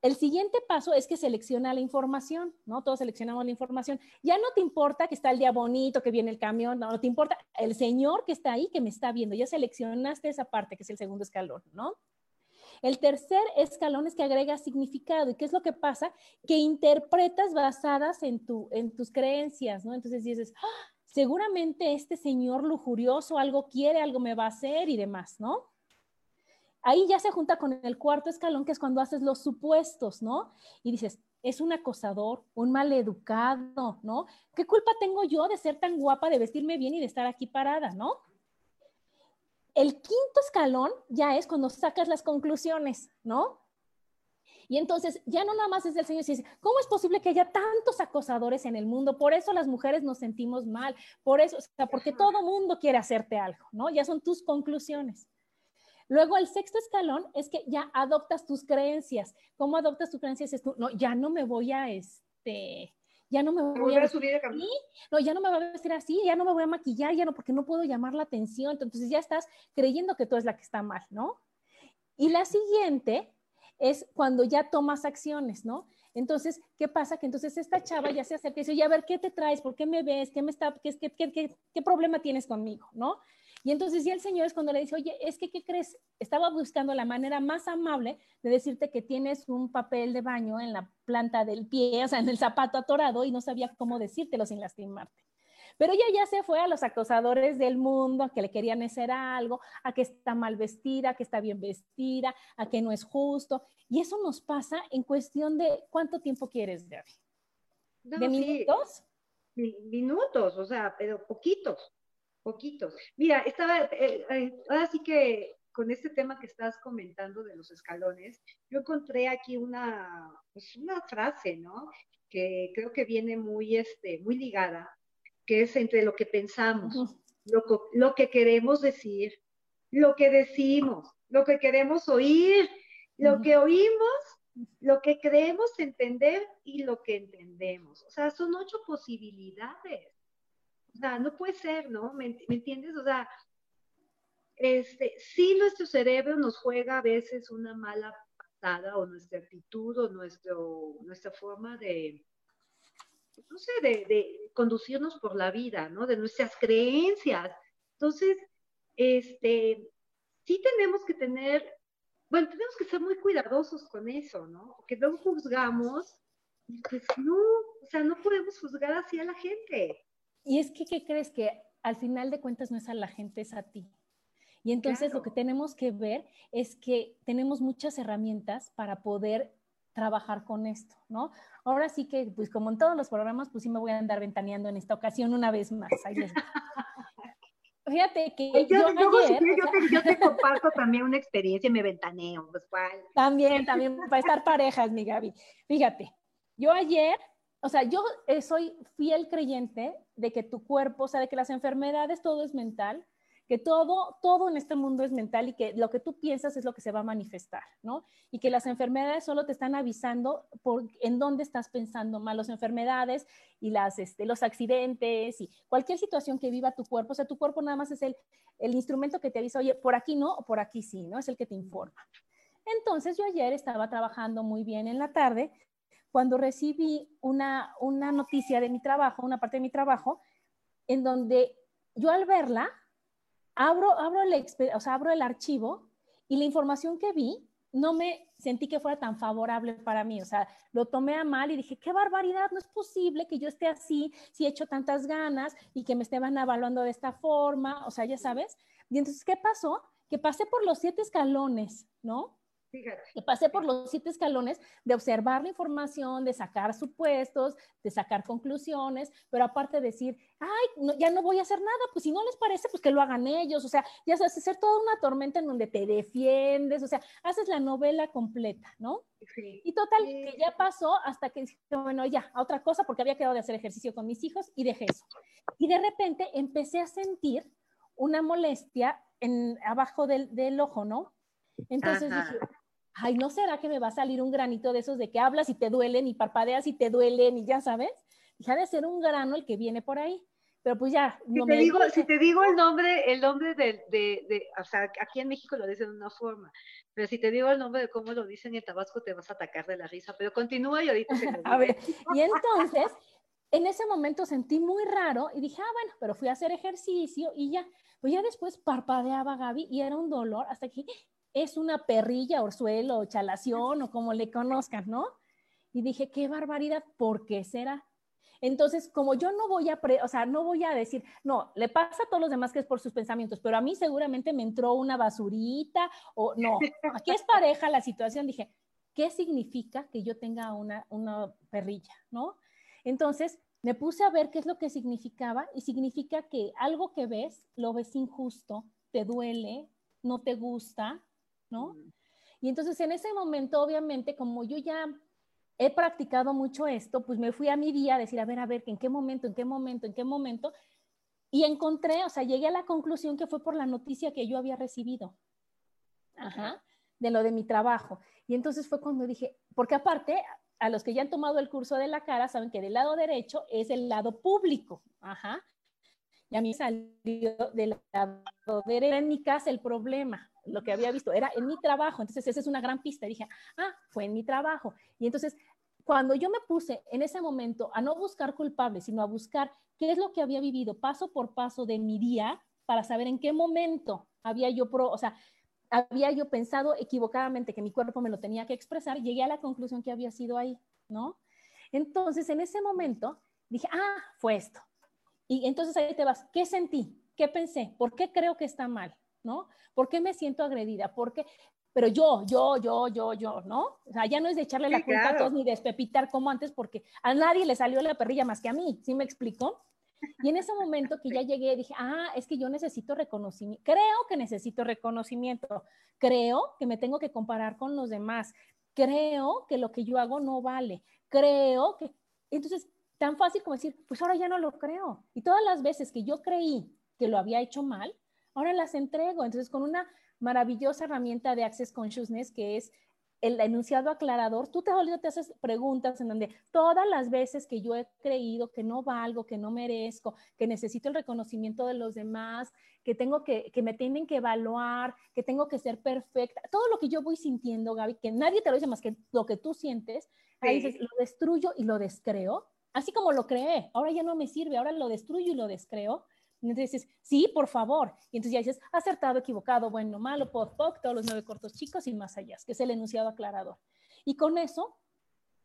El siguiente paso es que selecciona la información, ¿no? Todos seleccionamos la información. Ya no te importa que está el día bonito, que viene el camión, no, no te importa el señor que está ahí, que me está viendo. Ya seleccionaste esa parte, que es el segundo escalón, ¿no? El tercer escalón es que agrega significado. ¿Y qué es lo que pasa? Que interpretas basadas en, tu, en tus creencias, ¿no? Entonces dices, ¡Ah! seguramente este señor lujurioso algo quiere, algo me va a hacer y demás, ¿no? Ahí ya se junta con el cuarto escalón, que es cuando haces los supuestos, ¿no? Y dices, es un acosador, un maleducado, ¿no? ¿Qué culpa tengo yo de ser tan guapa, de vestirme bien y de estar aquí parada, ¿no? El quinto escalón ya es cuando sacas las conclusiones, ¿no? Y entonces ya no nada más es el Señor, dice, ¿cómo es posible que haya tantos acosadores en el mundo? Por eso las mujeres nos sentimos mal, por eso, o sea, porque todo mundo quiere hacerte algo, ¿no? Ya son tus conclusiones. Luego el sexto escalón es que ya adoptas tus creencias. ¿Cómo adoptas tus creencias? Es tú, no, ya no me voy a este, ya no me voy a, subir a así, no, ya no me voy a vestir así, ya no me voy a maquillar, ya no, porque no puedo llamar la atención. Entonces ya estás creyendo que tú es la que está mal, ¿no? Y la siguiente es cuando ya tomas acciones, ¿no? Entonces, ¿qué pasa? Que entonces esta chava ya se acerca y dice, oye, a ver, ¿qué te traes? ¿Por qué me ves? ¿Qué, me está, qué, qué, qué, qué problema tienes conmigo? ¿No? Y entonces ya el Señor es cuando le dice, oye, es que, ¿qué crees? Estaba buscando la manera más amable de decirte que tienes un papel de baño en la planta del pie, o sea, en el zapato atorado y no sabía cómo decírtelo sin lastimarte. Pero ella ya se fue a los acosadores del mundo, a que le querían hacer algo, a que está mal vestida, a que está bien vestida, a que no es justo. Y eso nos pasa en cuestión de cuánto tiempo quieres, Gaby. ¿De minutos? Minutos, o sea, pero poquitos poquitos. Mira, estaba, eh, eh, ahora sí que con este tema que estás comentando de los escalones, yo encontré aquí una, pues una frase, ¿no? Que creo que viene muy, este, muy ligada, que es entre lo que pensamos, lo, lo que queremos decir, lo que decimos, lo que queremos oír, lo que oímos, lo que creemos entender y lo que entendemos. O sea, son ocho posibilidades. O sea, no puede ser, ¿no? ¿Me, entiendes? O sea, este, sí nuestro cerebro nos juega a veces una mala pasada o nuestra actitud o nuestro, nuestra forma de, no sé, de, conducirnos por la vida, ¿no? De nuestras creencias. Entonces, este, sí tenemos que tener, bueno, tenemos que ser muy cuidadosos con eso, ¿no? Porque luego juzgamos, pues no, o sea, no podemos juzgar así a la gente. Y es que, ¿qué crees? Que al final de cuentas no es a la gente, es a ti. Y entonces lo que tenemos que ver es que tenemos muchas herramientas para poder trabajar con esto, ¿no? Ahora sí que, pues como en todos los programas, pues sí me voy a andar ventaneando en esta ocasión una vez más. Fíjate que yo, ayer, yo, te, comparto también una experiencia y me ventaneo, pues cuál. También, también, para estar parejas, mi Gaby. Fíjate, yo ayer, o sea, yo eh, soy fiel creyente de que tu cuerpo, o sea, de que las enfermedades, todo es mental, que todo, todo en este mundo es mental y que lo que tú piensas es lo que se va a manifestar, ¿no? Y que las enfermedades solo te están avisando por en dónde estás pensando mal, las enfermedades y las, este, los accidentes y cualquier situación que viva tu cuerpo, o sea, tu cuerpo nada más es el, el instrumento que te avisa, oye, por aquí no por aquí sí, ¿no? Es el que te informa. Entonces yo ayer estaba trabajando muy bien en la tarde cuando recibí una, una noticia de mi trabajo, una parte de mi trabajo, en donde yo al verla, abro, abro, el, o sea, abro el archivo y la información que vi no me sentí que fuera tan favorable para mí, o sea, lo tomé a mal y dije, qué barbaridad, no es posible que yo esté así, si he hecho tantas ganas y que me estén evaluando de esta forma, o sea, ya sabes. Y entonces, ¿qué pasó? Que pasé por los siete escalones, ¿no? Que pasé por los siete escalones de observar la información, de sacar supuestos, de sacar conclusiones, pero aparte decir, ay, ya no voy a hacer nada, pues si no les parece, pues que lo hagan ellos, o sea, ya sabes, hacer toda una tormenta en donde te defiendes, o sea, haces la novela completa, ¿no? Y total, que ya pasó hasta que dije, bueno, ya, a otra cosa, porque había quedado de hacer ejercicio con mis hijos y dejé eso. Y de repente empecé a sentir una molestia en, abajo del, del ojo, ¿no? Entonces dije, ay, ¿no será que me va a salir un granito de esos de que hablas y te duelen y parpadeas y te duelen y ya sabes? Deja de ser un grano el que viene por ahí. Pero pues ya. Si, te, digo, si te digo el nombre, el nombre de, de, de, o sea, aquí en México lo dicen de una forma, pero si te digo el nombre de cómo lo dicen en Tabasco te vas a atacar de la risa, pero continúa y ahorita se A ver, y entonces, en ese momento sentí muy raro y dije, ah, bueno, pero fui a hacer ejercicio y ya, pues ya después parpadeaba Gaby y era un dolor hasta que es una perrilla, orzuelo, chalación o como le conozcan, ¿no? Y dije, qué barbaridad, ¿por qué será? Entonces, como yo no voy a, o sea, no voy a decir, no, le pasa a todos los demás que es por sus pensamientos, pero a mí seguramente me entró una basurita o no, aquí es pareja la situación, dije, ¿qué significa que yo tenga una, una perrilla, no? Entonces, me puse a ver qué es lo que significaba y significa que algo que ves, lo ves injusto, te duele, no te gusta, ¿no? Y entonces en ese momento, obviamente, como yo ya he practicado mucho esto, pues me fui a mi día a decir, a ver, a ver, ¿en qué momento, en qué momento, en qué momento? Y encontré, o sea, llegué a la conclusión que fue por la noticia que yo había recibido. Ajá, de lo de mi trabajo. Y entonces fue cuando dije, porque aparte, a los que ya han tomado el curso de la cara, saben que del lado derecho es el lado público. Ajá. Y a mí salió del lado derecho. en mi casa el problema lo que había visto era en mi trabajo. Entonces, esa es una gran pista. dije, ah, fue en mi trabajo. Y entonces, cuando yo me puse en ese momento a no buscar culpables, sino a buscar qué es lo que había vivido paso por paso de mi día para saber en qué momento había yo, pro, o sea, había yo pensado equivocadamente que mi cuerpo me lo tenía que expresar, llegué a la conclusión que había sido ahí, ¿no? Entonces, en ese momento, dije, ah, fue esto. Y entonces ahí te vas, ¿qué sentí? ¿Qué pensé? ¿Por qué creo que está mal? ¿No? ¿Por qué me siento agredida? ¿Por qué? Pero yo, yo, yo, yo, yo, ¿no? O sea, ya no es de echarle la culpa a todos ni de despepitar como antes, porque a nadie le salió la perrilla más que a mí, ¿sí me explico? Y en ese momento que ya llegué, dije, ah, es que yo necesito reconocimiento, creo que necesito reconocimiento, creo que me tengo que comparar con los demás, creo que lo que yo hago no vale, creo que... Entonces, tan fácil como decir, pues ahora ya no lo creo. Y todas las veces que yo creí que lo había hecho mal, ahora las entrego. Entonces, con una maravillosa herramienta de Access Consciousness que es el enunciado aclarador, tú te, te haces preguntas en donde todas las veces que yo he creído que no valgo, que no merezco, que necesito el reconocimiento de los demás, que tengo que, que me tienen que evaluar, que tengo que ser perfecta, todo lo que yo voy sintiendo, Gaby, que nadie te lo dice más que lo que tú sientes, ahí dices, lo destruyo y lo descreo, así como lo creé, ahora ya no me sirve, ahora lo destruyo y lo descreo, entonces dices, sí, por favor. Y entonces ya dices, acertado, equivocado, bueno, malo, pod, poc, todos los nueve cortos chicos y más allá, que es el enunciado aclarador. Y con eso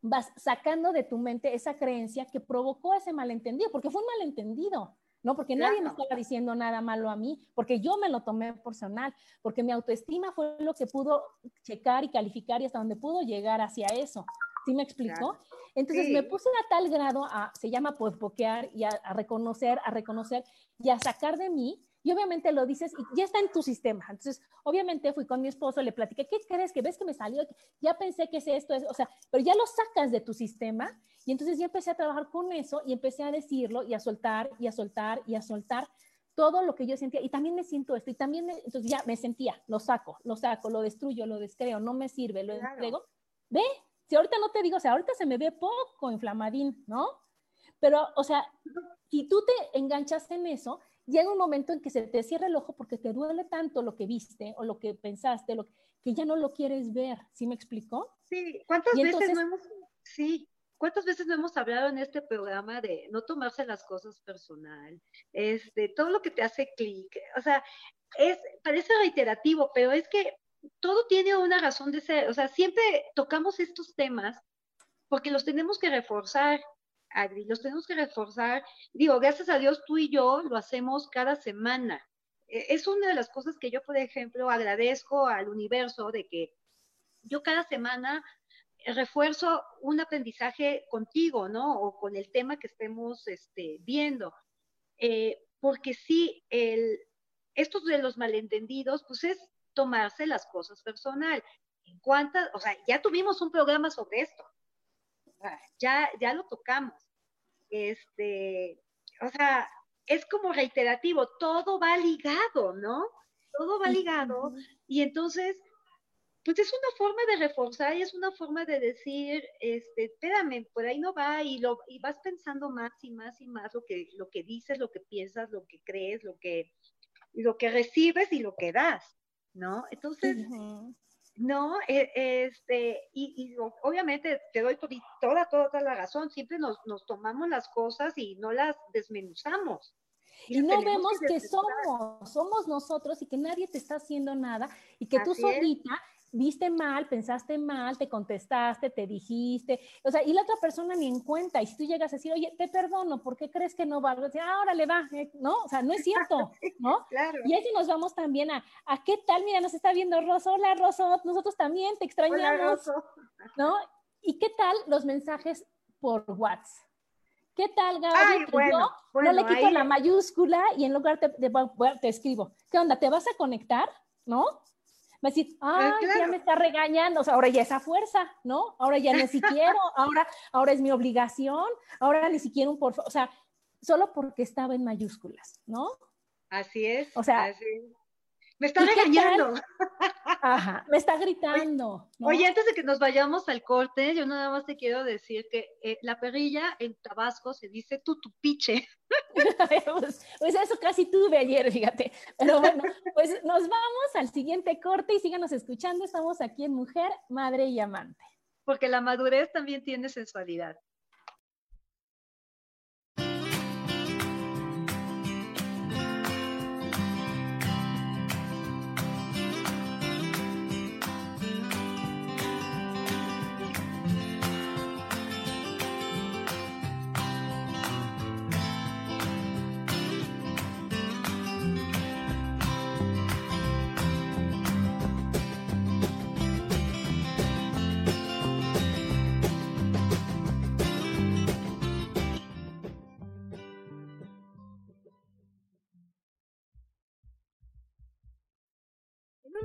vas sacando de tu mente esa creencia que provocó ese malentendido, porque fue un malentendido. ¿no? Porque nadie me estaba diciendo nada malo a mí, porque yo me lo tomé personal, porque mi autoestima fue lo que pudo checar y calificar y hasta donde pudo llegar hacia eso. ¿Sí me explicó? Entonces me puse a tal grado a, se llama podboquear y a, a reconocer, a reconocer y a sacar de mí y obviamente lo dices y ya está en tu sistema. Entonces, obviamente fui con mi esposo, le platiqué, ¿qué crees? Que ves que me salió, ya pensé que es esto, es, o sea, pero ya lo sacas de tu sistema y entonces ya empecé a trabajar con eso y empecé a decirlo y a soltar y a soltar y a soltar todo lo que yo sentía y también me siento esto y también entonces ya me sentía, lo saco, lo saco, lo destruyo, lo descreo, no me sirve, lo entrego. Ve, si ahorita no te digo, o sea, ahorita se me ve poco inflamadín, ¿no? Pero, o sea, si tú te enganchas en eso, llega un momento en que se te cierra el ojo porque te duele tanto lo que viste o lo que pensaste, lo que, ya no lo quieres ver. ¿Sí me explicó? Sí, ¿cuántas veces no hemos, sí, cuántas veces no hemos hablado en este programa de no tomarse las cosas personal, este, todo lo que te hace clic, o sea, es, parece reiterativo, pero es que todo tiene una razón de ser, o sea, siempre tocamos estos temas porque los tenemos que reforzar Adri, los tenemos que reforzar. Digo, gracias a Dios tú y yo lo hacemos cada semana. E, es una de las cosas que yo, por ejemplo, agradezco al universo de que yo cada semana refuerzo un aprendizaje contigo, ¿no? O con el tema que estemos este, viendo. Eh, porque sí, el, estos de los malentendidos, pues es tomarse las cosas personal. En cuántas, o sea, ya tuvimos un programa sobre esto ya, ya lo tocamos. Este, o sea, es como reiterativo, todo va ligado, ¿no? Todo va ligado. Y entonces, pues es una forma de reforzar y es una forma de decir, este, espérame, por ahí no va y, lo, y vas pensando más y más y más lo que, lo que dices, lo que piensas, lo que crees, lo que, lo que recibes y lo que das, ¿no? Entonces, ¿no? E, este, y, obviamente te doy toda, toda, toda la razón, siempre nos, tomamos las cosas y no las desmenuzamos. Y, no vemos que, somos, somos nosotros y que nadie te está haciendo nada y que tú solita viste mal, pensaste mal, te contestaste, te dijiste, o sea, y la otra persona ni en cuenta, y si tú llegas a decir, oye, te perdono, ¿por qué crees que no va? Decir, ahora le va, eh", ¿no? O sea, no es cierto, ¿no? claro. Y así nos vamos también a, ¿a qué tal? Mira, nos está viendo Rosa, hola Rosa, nosotros también te extrañamos, ¿no? ¿Y qué tal los mensajes por WhatsApp? ¿Qué tal, Gaby? yo no le quito la mayúscula y en lugar de, te escribo, ¿qué onda? ¿Te vas a conectar? ¿No? Me decís, ah, ya me está regañando, o sea, ahora ya es a fuerza, ¿no? Ahora ya ni siquiera, ahora, ahora es mi obligación, ahora ni siquiera un por o sea, solo porque estaba en mayúsculas, ¿no? Así es. O sea, me está regañando. Ajá, me está gritando. Oye, antes de que nos vayamos al corte, yo nada más te quiero decir que eh, la perrilla en Tabasco se dice tutupiche. pues, pues, eso casi tuve ayer, fíjate. Pero bueno, pues nos vamos al siguiente corte y síganos escuchando. Estamos aquí en Mujer, Madre y Amante. Porque la madurez también tiene sensualidad.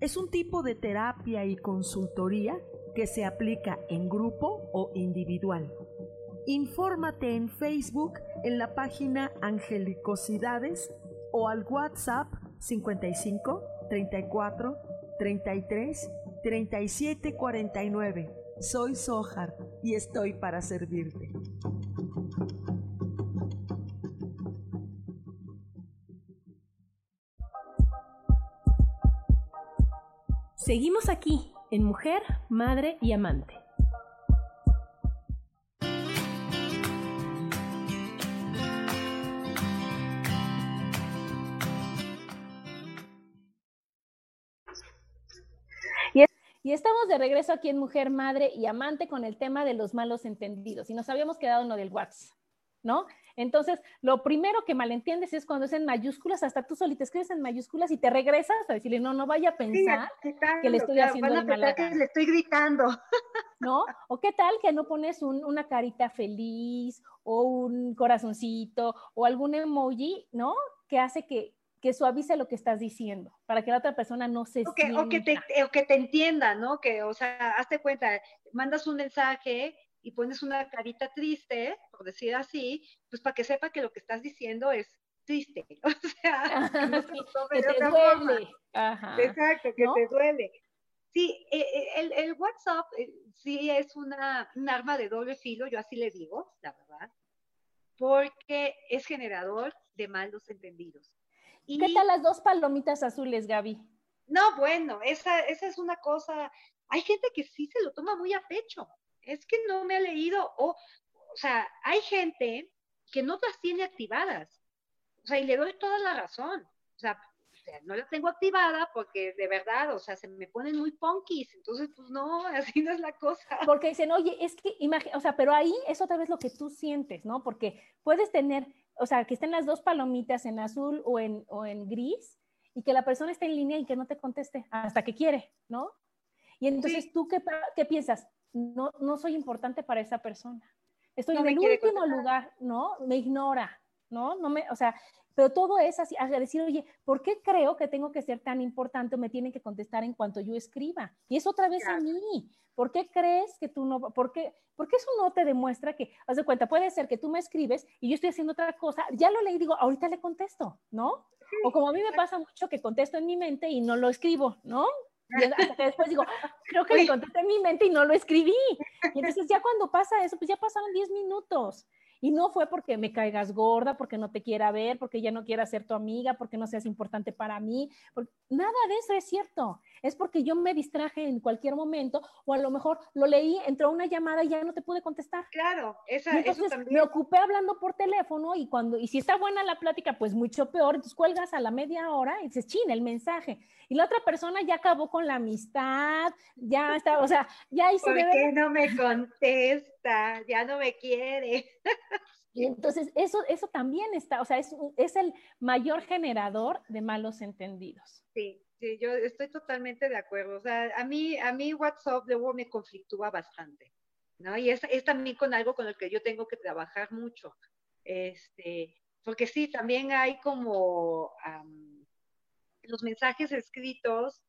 Es un tipo de terapia y consultoría que se aplica en grupo o individual. Infórmate en Facebook en la página Angelicosidades o al WhatsApp 55 34 33 37 49. Soy Sohar y estoy para servirte. Seguimos aquí en Mujer, Madre y Amante. Y estamos de regreso aquí en Mujer, Madre y Amante con el tema de los malos entendidos. Y nos habíamos quedado en lo del WhatsApp, ¿no? Entonces, lo primero que malentiendes es cuando es en mayúsculas, hasta tú solita escribes en mayúsculas y te regresas a decirle, no, no vaya a pensar que le estoy haciendo de mala que le estoy gritando. ¿No? O qué tal que no pones una carita feliz o un corazoncito o algún emoji, ¿no? Que hace que, que suavice lo que estás diciendo, para que la otra persona no se que, o que, te, o que te entienda, ¿no? Que, o sea, hazte cuenta, mandas un mensaje y pones una carita triste, por decir así, pues para que sepa que lo que estás diciendo es triste, o sea, que, te duele. Exacto, que te duele. Sí, eh, eh, el, el WhatsApp eh, sí es una, un arma de doble filo, yo así le digo, la verdad, porque es generador de malos entendidos. ¿Qué tal las dos palomitas azules, Gaby? No, bueno, esa, esa es una cosa, hay gente que sí se lo toma muy a pecho, es que no me ha leído, o, o sea, hay gente que no las tiene activadas, o sea, y le doy toda la razón, o sea, no la tengo activada porque de verdad, o sea, se me ponen muy punkis, entonces, pues no, así no es la cosa. Porque dicen, oye, es que, o sea, pero ahí es otra vez lo que tú sientes, ¿no? Porque puedes tener, o sea, que estén las dos palomitas en azul o en, o en gris y que la persona esté en línea y que no te conteste hasta que quiere, ¿no? Y entonces tú, ¿qué, ¿qué, piensas? No, no soy importante para esa persona. Estoy en el último lugar, ¿no? Me ignora, ¿no? No me, o sea, pero todo es así, a decir, oye, ¿por qué creo que tengo que ser tan importante o me tienen que contestar en cuanto yo escriba? Y es otra vez a mí. ¿Por qué crees que tú no, por qué, porque eso no te demuestra que, haz de cuenta, puede ser que tú me escribes y yo estoy haciendo otra cosa, ya lo leí digo, ahorita le contesto, ¿no? o como a mí me pasa mucho que contesto en mi mente y no lo escribo, ¿no? Hasta que después digo, creo que le contesté en mi mente y no lo escribí. Y entonces ya cuando pasa eso, pues ya pasaron 10 minutos. Y no fue porque me caigas gorda, porque no te quiera ver, porque ya no quiera ser tu amiga, porque no seas importante para mí. Nada de eso es cierto. Es porque yo me distraje en cualquier momento o a lo mejor lo leí, entró una llamada y ya no te pude contestar. Claro, esa, entonces eso también. me ocupé hablando por teléfono y cuando y si está buena la plática, pues mucho peor. Entonces cuelgas a la media hora y dices, chin, el mensaje. Y la otra persona ya acabó con la amistad, ya está, o sea, ya hizo... ¿Por qué no me contesta? Ya no me quiere. Y entonces eso, eso también está, o sea, es, es el mayor generador de malos entendidos. Sí, sí, yo estoy totalmente de acuerdo. O sea, a mí, a mí WhatsApp luego me conflictúa bastante, ¿no? Y es, es también con algo con el que yo tengo que trabajar mucho. Este, porque sí, también hay como los mensajes escritos,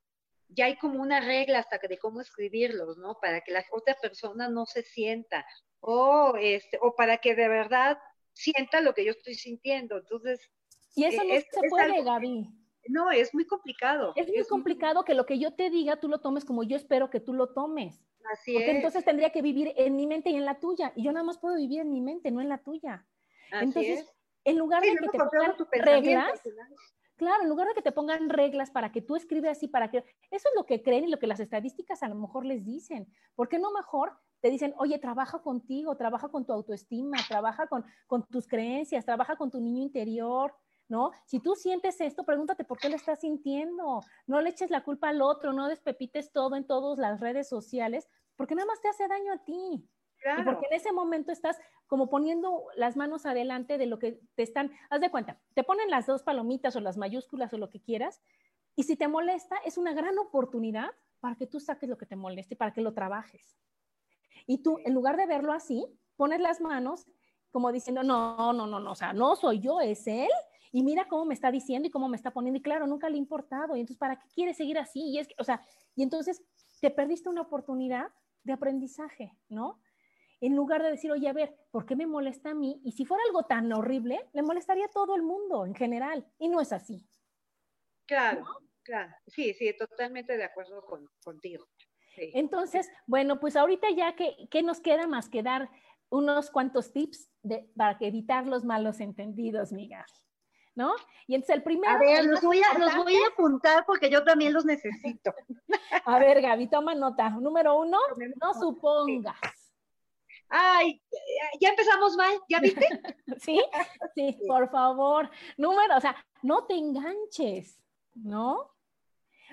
ya hay como una regla hasta que de cómo escribirlos, ¿no? Para que la otra persona no se sienta o, este, o para que de verdad sienta lo que yo estoy sintiendo. Entonces, y eso no es, se puede, Gaby. no, es muy complicado. Es muy complicado que lo que yo te diga tú lo tomes como yo espero que tú lo tomes. Así Porque es. entonces tendría que vivir en mi mente y en la tuya. Y yo nada más puedo vivir en mi mente, no en la tuya. Así entonces, es. en lugar Sí, de que te pongan reglas. Claro, en lugar de que te pongan reglas para que tú escribas así, para que eso es lo que creen y lo que las estadísticas a lo mejor les dicen. ¿Por qué no mejor te dicen, oye, trabaja contigo, trabaja con tu autoestima, trabaja con, con tus creencias, trabaja con tu niño interior? ¿No? Si tú sientes esto, pregúntate por qué lo estás sintiendo. No le eches la culpa al otro, no despepites todo en todas las redes sociales, porque nada más te hace daño a ti. Y Claro. porque en ese momento estás como poniendo las manos adelante de lo que te están, haz de cuenta, te ponen las dos palomitas o las mayúsculas o lo que quieras, y si te molesta, es una gran oportunidad para que tú saques lo que te moleste, para que lo trabajes. Y tú, en lugar de verlo así, pones las manos como diciendo, no, no, no, no, o sea, no soy yo, es él, y mira cómo me está diciendo y cómo me está poniendo, y claro, nunca le ha importado, y entonces, ¿para qué quiere seguir así? Y es que, o sea, y entonces te perdiste una oportunidad de aprendizaje, ¿no? En lugar de decir, oye, a ver, ¿por qué me molesta a mí? Y si fuera algo tan horrible, le molestaría a todo el mundo en general, y no es así. Claro, claro. Sí, sí, totalmente de acuerdo con, contigo. Sí. Entonces, bueno, pues ahorita ya que, ¿qué nos queda más que dar unos cuantos tips de, para evitar los malos entendidos, Miguel? ¿No? Y entonces el primero... A ver, los voy a, los voy a apuntar porque yo también los necesito. A ver, Gaby, toma nota. Número uno, no supongas. Ay, ya empezamos mal, ¿ya viste? ¿Sí? Sí, por favor. Número, o sea, no te enganches, ¿no?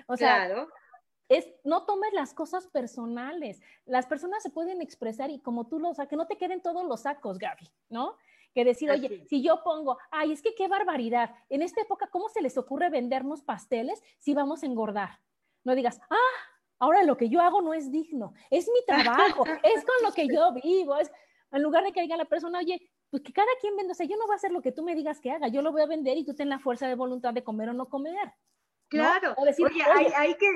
O sea, claro. es, no tomes las cosas personales. Las personas se pueden expresar y como tú lo, o sea, que no te queden todos los sacos, Gaby, ¿no? Que decir, Así oye, si yo pongo, ay, es que qué barbaridad, en esta época, ¿cómo se les ocurre vendernos pasteles si vamos a engordar? No digas, ah, ahora lo que yo hago no es digno, es mi trabajo, es con lo que yo vivo, es, en lugar de que diga la persona, oye, pues que cada quien venda, o sea, yo no voy a hacer lo que tú me digas que haga, yo lo voy a vender y tú ten la fuerza de voluntad de comer o no comer. ¿no? Claro. O decir, oye, hay, hay que,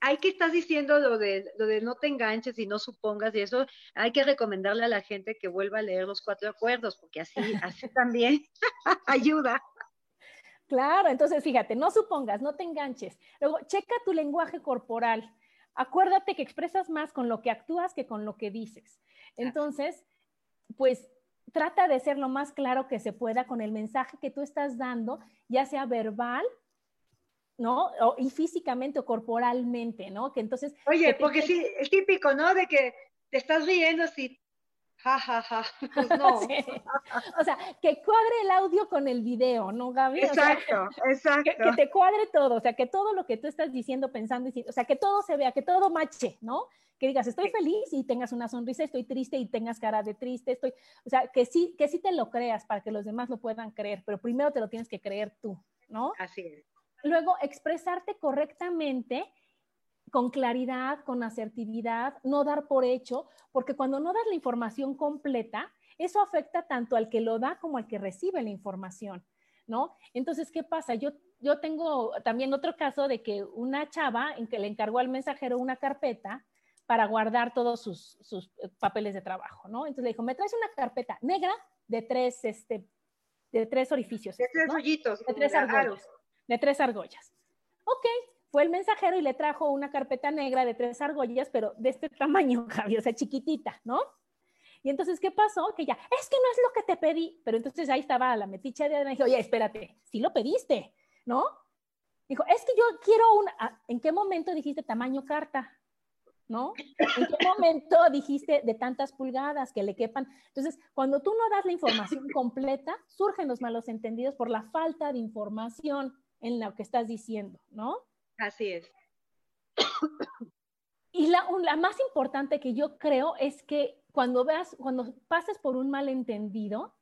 hay que estás diciendo lo de, lo de no te enganches y no supongas y eso, hay que recomendarle a la gente que vuelva a leer los cuatro acuerdos, porque así, así también ayuda. Claro, entonces fíjate, no supongas, no te enganches. Luego, checa tu lenguaje corporal. Acuérdate que expresas más con lo que actúas que con lo que dices. Entonces, pues trata de ser lo más claro que se pueda con el mensaje que tú estás dando, ya sea verbal, ¿no? O, y físicamente o corporalmente, ¿no? Que entonces... Oye, que te- porque sí, el típico, ¿no? De que te estás riendo así, ja, ja, ja. Pues no. Sí. O sea, que cuadre el audio con el video, ¿no, Gaby? O sea, Exacto, que, exacto. que te cuadre todo, o sea, que todo lo que tú estás diciendo, pensando, o sea, que todo se vea, que todo mache, ¿no? Que digas, estoy Sí. feliz y tengas una sonrisa, estoy triste y tengas cara de triste, estoy, o sea, que sí, que sí te lo creas para que los demás lo puedan creer, pero primero te lo tienes que creer tú, ¿no? Así es. Luego, expresarte correctamente, con claridad, con asertividad, no dar por hecho, porque cuando no das la información completa, eso afecta tanto al que lo da como al que recibe la información, ¿no? Entonces, ¿qué pasa? Yo, yo tengo también otro caso de que una chava en que le encargó al mensajero una carpeta para guardar todos sus, sus eh, papeles de trabajo, ¿no? Entonces le dijo, me traes una carpeta negra de tres, este, de tres orificios. De tres ¿no? rollitos. de tres argollas. De tres argollas. Ok, fue el mensajero y le trajo una carpeta negra de tres argollas, pero de este tamaño, Javi, o sea, chiquitita, ¿no? Y entonces, ¿qué pasó? Que ya, es que no es lo que te pedí. Pero entonces ahí estaba la metiche de Adriana y dijo, oye, espérate, sí lo pediste, ¿no? Dijo, es que yo quiero una. Ah, ¿En qué momento dijiste tamaño carta? ¿No? ¿En qué momento dijiste de tantas pulgadas que le quepan? Entonces, cuando tú no das la información completa, surgen los malos entendidos por la falta de información en lo que estás diciendo, ¿no? Así es. Y la, la más importante que yo creo es que cuando veas, cuando pases por un malentendido,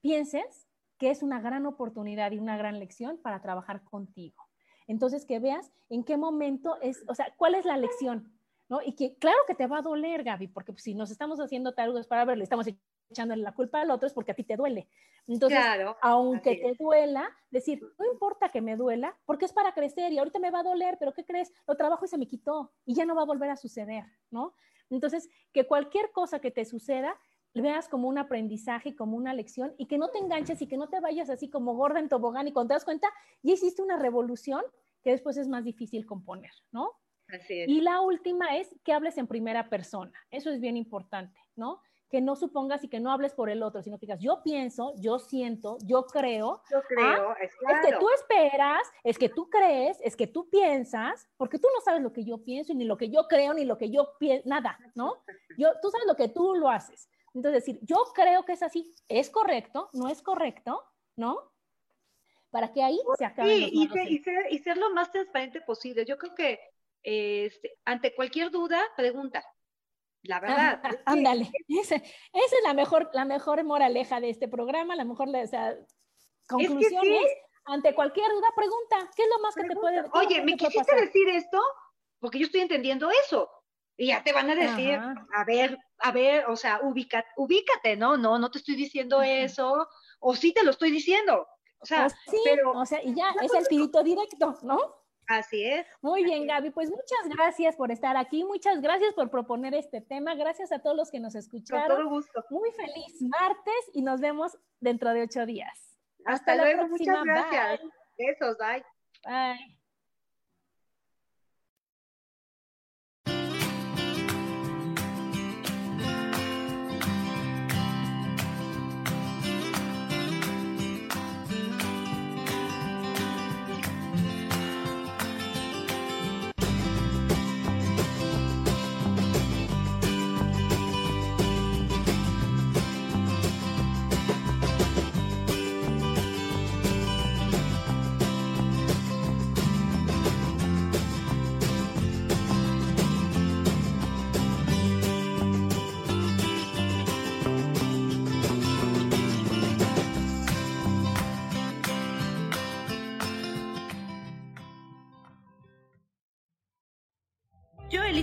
pienses que es una gran oportunidad y una gran lección para trabajar contigo. Entonces, que veas en qué momento es, o sea, cuál es la lección, ¿no? Y que claro que te va a doler, Gaby, porque pues, si nos estamos haciendo tarugos para verlo, estamos echándole la culpa al otro, es porque a ti te duele. Entonces, Claro. aunque te duela, decir, no importa que me duela, porque es para crecer y ahorita me va a doler, pero ¿qué crees? Lo trabajo y se me quitó y ya no va a volver a suceder, ¿no? Entonces, que cualquier cosa que te suceda, veas como un aprendizaje, como una lección y que no te enganches y que no te vayas así como gorda en tobogán y cuando te das cuenta, ya hiciste una revolución que después es más difícil componer, ¿no? Así es. Y la última es que hables en primera persona. Eso es bien importante, ¿no? Que no supongas y que no hables por el otro, sino que digas, yo pienso, yo siento, yo creo. Yo creo, Ah, es Es que claro. tú esperas, es que tú crees, es que tú piensas, porque tú no sabes lo que yo pienso, ni lo que yo creo, ni lo que yo pienso, nada, ¿no? Yo, tú sabes lo que tú lo haces. Entonces, decir, yo creo que es así, es correcto, no es correcto, ¿no? Para que ahí se acaben Sí, y, ser, y, ser, y ser lo más transparente posible. Yo creo que este, ante cualquier duda, pregunta. La verdad. es que- Ándale, esa, esa es la mejor, la mejor moraleja de este programa, la mejor o sea, conclusión sí. es, ante cualquier duda, pregunta, ¿qué es lo más que te puede lo Oye, ¿me quisiste pasar? decir esto? Porque yo estoy entendiendo eso. Y ya te van a decir, Ajá. a ver, a ver, o sea, ubica, ubícate, ¿no? No, no te estoy diciendo eso, o sí te lo estoy diciendo. O sea, O sí, pero o sea, y ya, es el tirito directo, ¿no? Así es. Muy bien, Gaby, pues muchas gracias por estar aquí, muchas gracias por proponer este tema, gracias a todos los que nos Con escucharon. todo gusto. Muy feliz martes y nos vemos dentro de ocho días. Hasta, la luego, próxima, muchas gracias. bye. Besos, bye. Bye.